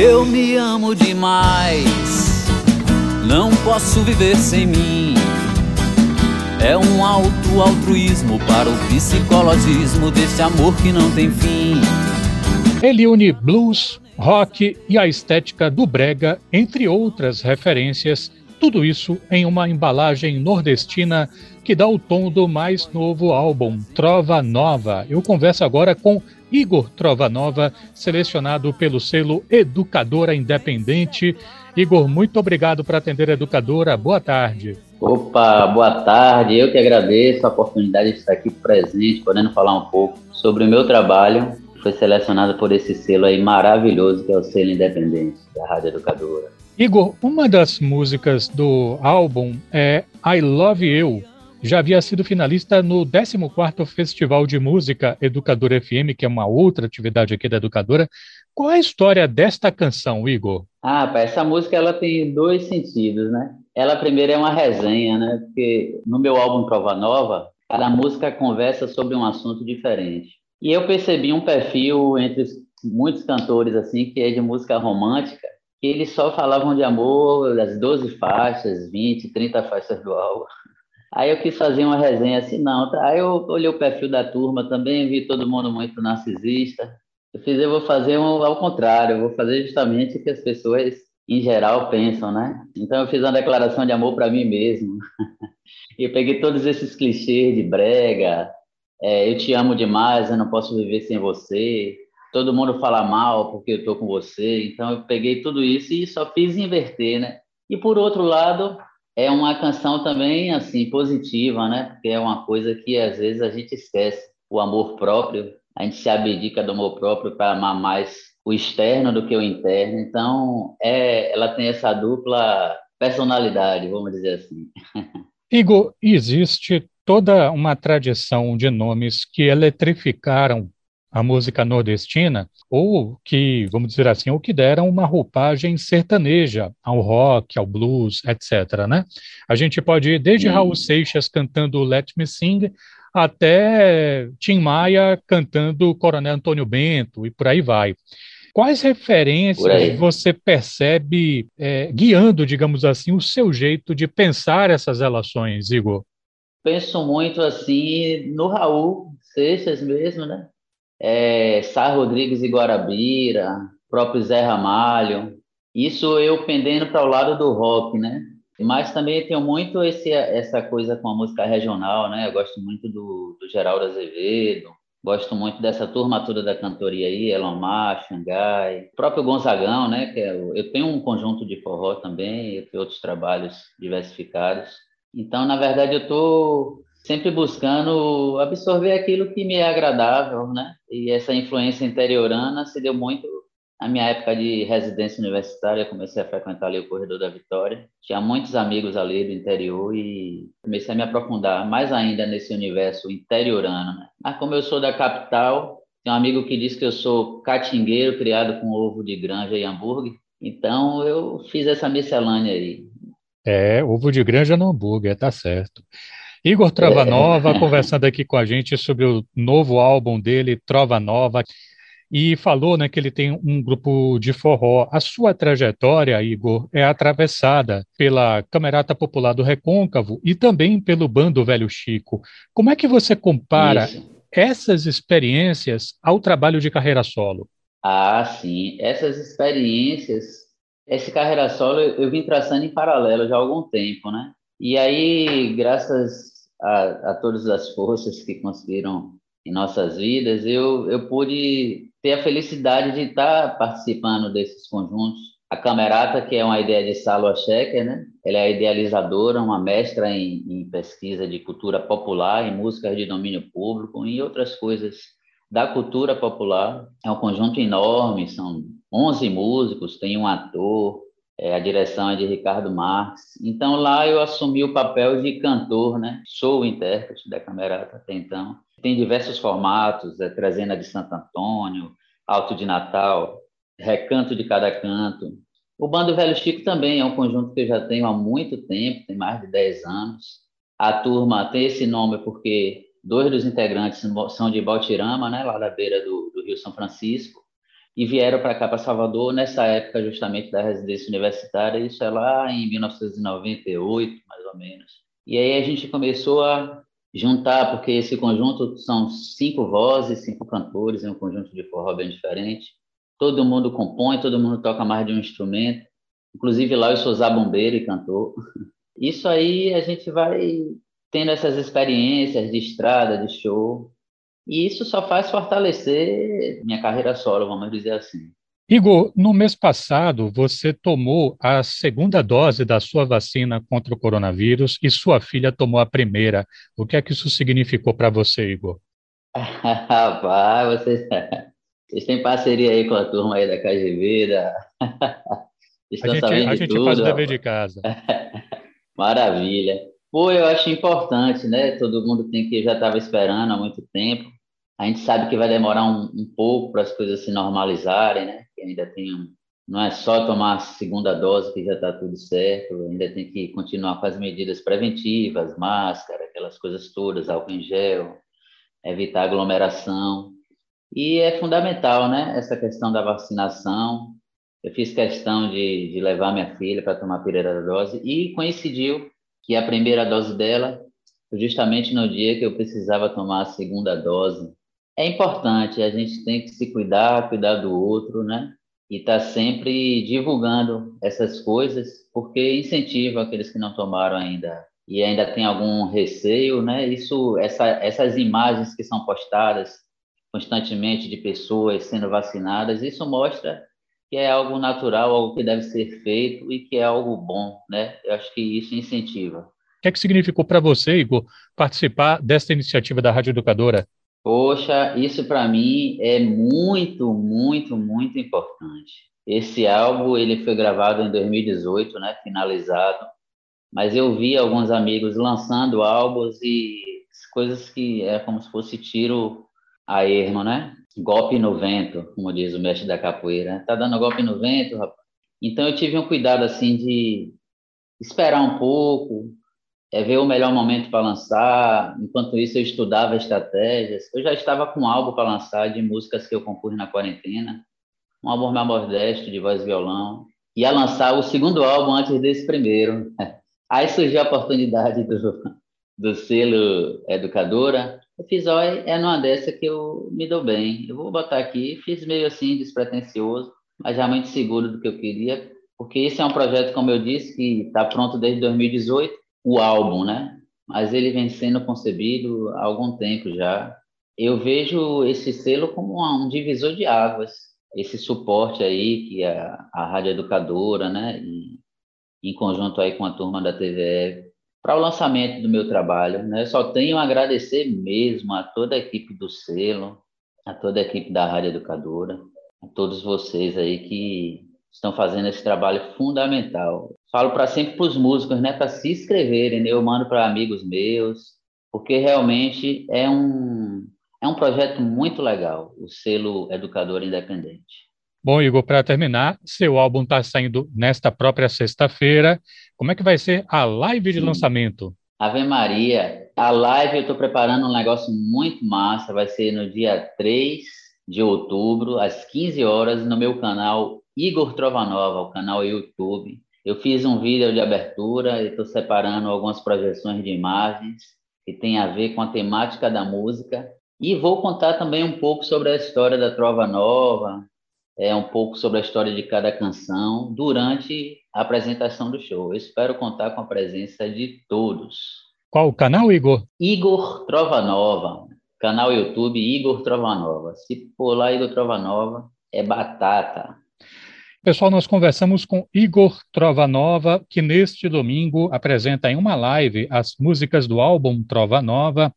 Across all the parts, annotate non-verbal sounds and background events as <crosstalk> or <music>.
Eu me amo demais, não posso viver sem mim. É um alto altruísmo para o psicologismo desse amor que não tem fim. Ele une blues, rock e a estética do brega, entre outras referências, tudo isso em uma embalagem nordestina que dá o tom do mais novo álbum, Trova Nova. Eu converso agora com Igor Trova Nova, selecionado pelo selo Educadora Independente. Igor, muito obrigado por atender a Educadora. Boa tarde. Opa, boa tarde. Eu que agradeço a oportunidade de estar aqui presente, podendo falar um pouco sobre o meu trabalho. Foi selecionado por esse selo aí maravilhoso que é o selo Independente da Rádio Educadora. Igor, uma das músicas do álbum é I Love You. Já havia sido finalista no 14º Festival de Música Educadora FM, que é uma outra atividade aqui da Educadora. Qual é a história desta canção, Igor? Ah, essa música ela tem dois sentidos, né? Ela primeiro é uma resenha, né? Porque no meu álbum Prova Nova, cada música conversa sobre um assunto diferente. E eu percebi um perfil entre muitos cantores assim que é de música romântica, que eles só falavam de amor, das 12 faixas, 20, 30 faixas do álbum. Aí eu quis fazer uma resenha assim, não. Tá? Aí eu olhei o perfil da turma também, vi todo mundo muito narcisista. Eu fiz, eu vou fazer um, ao contrário, eu vou fazer justamente o que as pessoas em geral pensam, né? Então eu fiz uma declaração de amor para mim mesmo. <laughs> eu peguei todos esses clichês de brega, é, eu te amo demais, eu não posso viver sem você. Todo mundo fala mal porque eu tô com você. Então eu peguei tudo isso e só fiz inverter, né? E por outro lado, é uma canção também assim positiva, né? Porque é uma coisa que às vezes a gente esquece, o amor próprio. A gente se abdica do amor próprio para amar mais o externo do que o interno. Então, é, ela tem essa dupla personalidade, vamos dizer assim. <laughs> Igor, existe toda uma tradição de nomes que eletrificaram a música nordestina, ou que, vamos dizer assim, ou que deram uma roupagem sertaneja ao rock, ao blues, etc. Né? A gente pode ir desde Raul Seixas cantando Let Me Sing até Tim Maia cantando Coronel Antônio Bento e por aí vai. Quais referências você percebe é, guiando, digamos assim, o seu jeito de pensar essas relações, Igor? Penso muito assim no Raul Seixas mesmo, né? É, Sá Rodrigues e Guarabira, próprio Zé Ramalho. Isso eu pendendo para o lado do rock, né? Mas também tenho muito esse, essa coisa com a música regional, né? Eu gosto muito do, do Geraldo Azevedo, Gosto muito dessa turma toda da cantoria aí, Elomar, Xangai, próprio Gonzagão, né? Que é, eu tenho um conjunto de forró também, e outros trabalhos diversificados. Então, na verdade, eu estou sempre buscando absorver aquilo que me é agradável, né? E essa influência interiorana se deu muito na minha época de residência universitária, comecei a frequentar ali o Corredor da Vitória. Tinha muitos amigos ali do interior e comecei a me aprofundar mais ainda nesse universo interiorano. Né? Mas como eu sou da capital, tem um amigo que diz que eu sou catingueiro criado com ovo de granja e hambúrguer. Então eu fiz essa miscelânea aí. É, ovo de granja no hambúrguer, tá certo. Igor Trova Nova é. conversando aqui com a gente sobre o novo álbum dele, Trova Nova e falou né, que ele tem um grupo de forró. A sua trajetória, Igor, é atravessada pela Camerata Popular do Recôncavo e também pelo Bando Velho Chico. Como é que você compara Isso. essas experiências ao trabalho de carreira solo? Ah, sim. Essas experiências, essa carreira solo eu, eu vim traçando em paralelo já há algum tempo, né? E aí, graças a, a todas as forças que conseguiram em nossas vidas, eu, eu pude ter a felicidade de estar participando desses conjuntos. A Camerata, que é uma ideia de Salwa Schecker, né? Ela é idealizadora, uma mestra em, em pesquisa de cultura popular, em músicas de domínio público e outras coisas da cultura popular. É um conjunto enorme, são 11 músicos, tem um ator, é, a direção é de Ricardo Marques. Então lá eu assumi o papel de cantor, né? Sou o intérprete da Camerata até então. Tem diversos formatos, é Trezena de Santo Antônio, Alto de Natal, Recanto de Cada Canto. O Bando Velho Chico também é um conjunto que eu já tenho há muito tempo, tem mais de 10 anos. A turma tem esse nome porque dois dos integrantes são de Baltirama, né, lá da beira do, do Rio São Francisco, e vieram para cá, para Salvador, nessa época justamente da residência universitária, isso é lá em 1998, mais ou menos. E aí a gente começou a juntar, porque esse conjunto são cinco vozes, cinco cantores, é um conjunto de forró bem diferente. Todo mundo compõe, todo mundo toca mais de um instrumento. Inclusive lá eu sou zabumbeiro e cantor. Isso aí a gente vai tendo essas experiências de estrada, de show, e isso só faz fortalecer minha carreira solo, vamos dizer assim. Igor, no mês passado você tomou a segunda dose da sua vacina contra o coronavírus e sua filha tomou a primeira. O que é que isso significou para você, Igor? <laughs> Rapaz, vocês, vocês têm parceria aí com a turma aí da KGB, da... <laughs> Estão a gente, a gente tudo, faz o dever de casa. <laughs> Maravilha. Pô, eu acho importante, né? Todo mundo tem que já estava esperando há muito tempo. A gente sabe que vai demorar um, um pouco para as coisas se normalizarem, né? Que ainda tem um, não é só tomar a segunda dose que já está tudo certo, ainda tem que continuar com as medidas preventivas, máscara, aquelas coisas todas, álcool em gel, evitar aglomeração. E é fundamental, né? Essa questão da vacinação. Eu fiz questão de, de levar minha filha para tomar a primeira dose e coincidiu que a primeira dose dela justamente no dia que eu precisava tomar a segunda dose é importante, a gente tem que se cuidar, cuidar do outro, né? E estar tá sempre divulgando essas coisas, porque incentiva aqueles que não tomaram ainda e ainda tem algum receio, né? Isso, essa, essas imagens que são postadas constantemente de pessoas sendo vacinadas, isso mostra que é algo natural, algo que deve ser feito e que é algo bom, né? Eu acho que isso incentiva. O que, é que significou para você, Igor, participar desta iniciativa da Rádio Educadora? Poxa, isso para mim é muito, muito, muito importante. Esse álbum ele foi gravado em 2018, né, finalizado, mas eu vi alguns amigos lançando álbuns e coisas que é como se fosse tiro a ermo, né? Golpe no vento, como diz o mestre da capoeira. Tá dando golpe no vento, rapaz. Então eu tive um cuidado assim de esperar um pouco, é ver o melhor momento para lançar. Enquanto isso, eu estudava estratégias. Eu já estava com um álbum para lançar de músicas que eu compus na quarentena, um álbum mais modesto de voz e violão. Ia lançar o segundo álbum antes desse primeiro. <laughs> Aí surgiu a oportunidade do, do selo Educadora. Eu fiz, olha, é numa dessa que eu me dou bem. Eu vou botar aqui, fiz meio assim, despretensioso, mas já muito seguro do que eu queria, porque esse é um projeto, como eu disse, que está pronto desde 2018 o álbum, né? Mas ele vem sendo concebido há algum tempo já. Eu vejo esse selo como um divisor de águas, esse suporte aí que a, a Rádio Educadora, né, e, em conjunto aí com a turma da TVE, para o lançamento do meu trabalho, né? Só tenho a agradecer mesmo a toda a equipe do selo, a toda a equipe da Rádio Educadora, a todos vocês aí que estão fazendo esse trabalho fundamental. Falo para sempre para os músicos, né, para se inscreverem, né? eu mando para amigos meus, porque realmente é um é um projeto muito legal, o selo Educador Independente. Bom, Igor, para terminar, seu álbum está saindo nesta própria sexta-feira. Como é que vai ser a live de lançamento? Ave Maria, a live eu estou preparando um negócio muito massa, vai ser no dia 3 de outubro, às 15 horas, no meu canal Igor Trovanova, o canal YouTube. Eu fiz um vídeo de abertura e estou separando algumas projeções de imagens que tem a ver com a temática da música. E vou contar também um pouco sobre a história da Trova Nova, é, um pouco sobre a história de cada canção durante a apresentação do show. Eu espero contar com a presença de todos. Qual o canal, Igor? Igor Trova Nova. Canal YouTube Igor Trova Nova. Se lá Igor Trova Nova, é batata. Pessoal, nós conversamos com Igor Trova Nova, que neste domingo apresenta em uma live as músicas do álbum Trova Nova.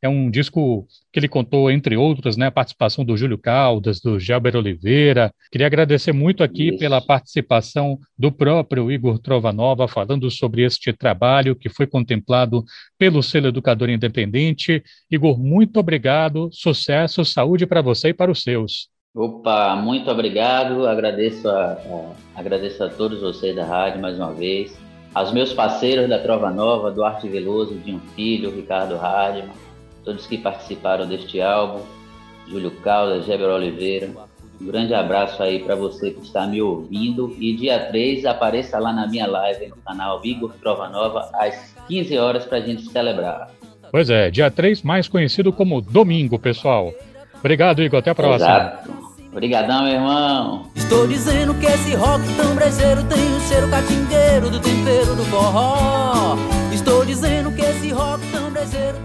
É um disco que ele contou, entre outros, né, a participação do Júlio Caldas, do Gelber Oliveira. Queria agradecer muito aqui Isso. pela participação do próprio Igor Trova Nova, falando sobre este trabalho que foi contemplado pelo selo Educador Independente. Igor, muito obrigado, sucesso, saúde para você e para os seus. Opa, muito obrigado. Agradeço a, a, agradeço a todos vocês da rádio mais uma vez. Aos meus parceiros da Trova Nova, Duarte Veloso, Dinho Filho, Ricardo Hardman, todos que participaram deste álbum, Júlio Caldas, Geber Oliveira. Um grande abraço aí para você que está me ouvindo. E dia 3, apareça lá na minha live no canal Igor Trova Nova, às 15 horas, para a gente celebrar. Pois é, dia 3, mais conhecido como domingo, pessoal. Obrigado, Igor. Até a próxima. Exato. Obrigadão, meu irmão. Estou dizendo que esse rock tão brejeiro tem o cheiro catingueiro do tempero do forró. Estou dizendo que esse rock tão brejeiro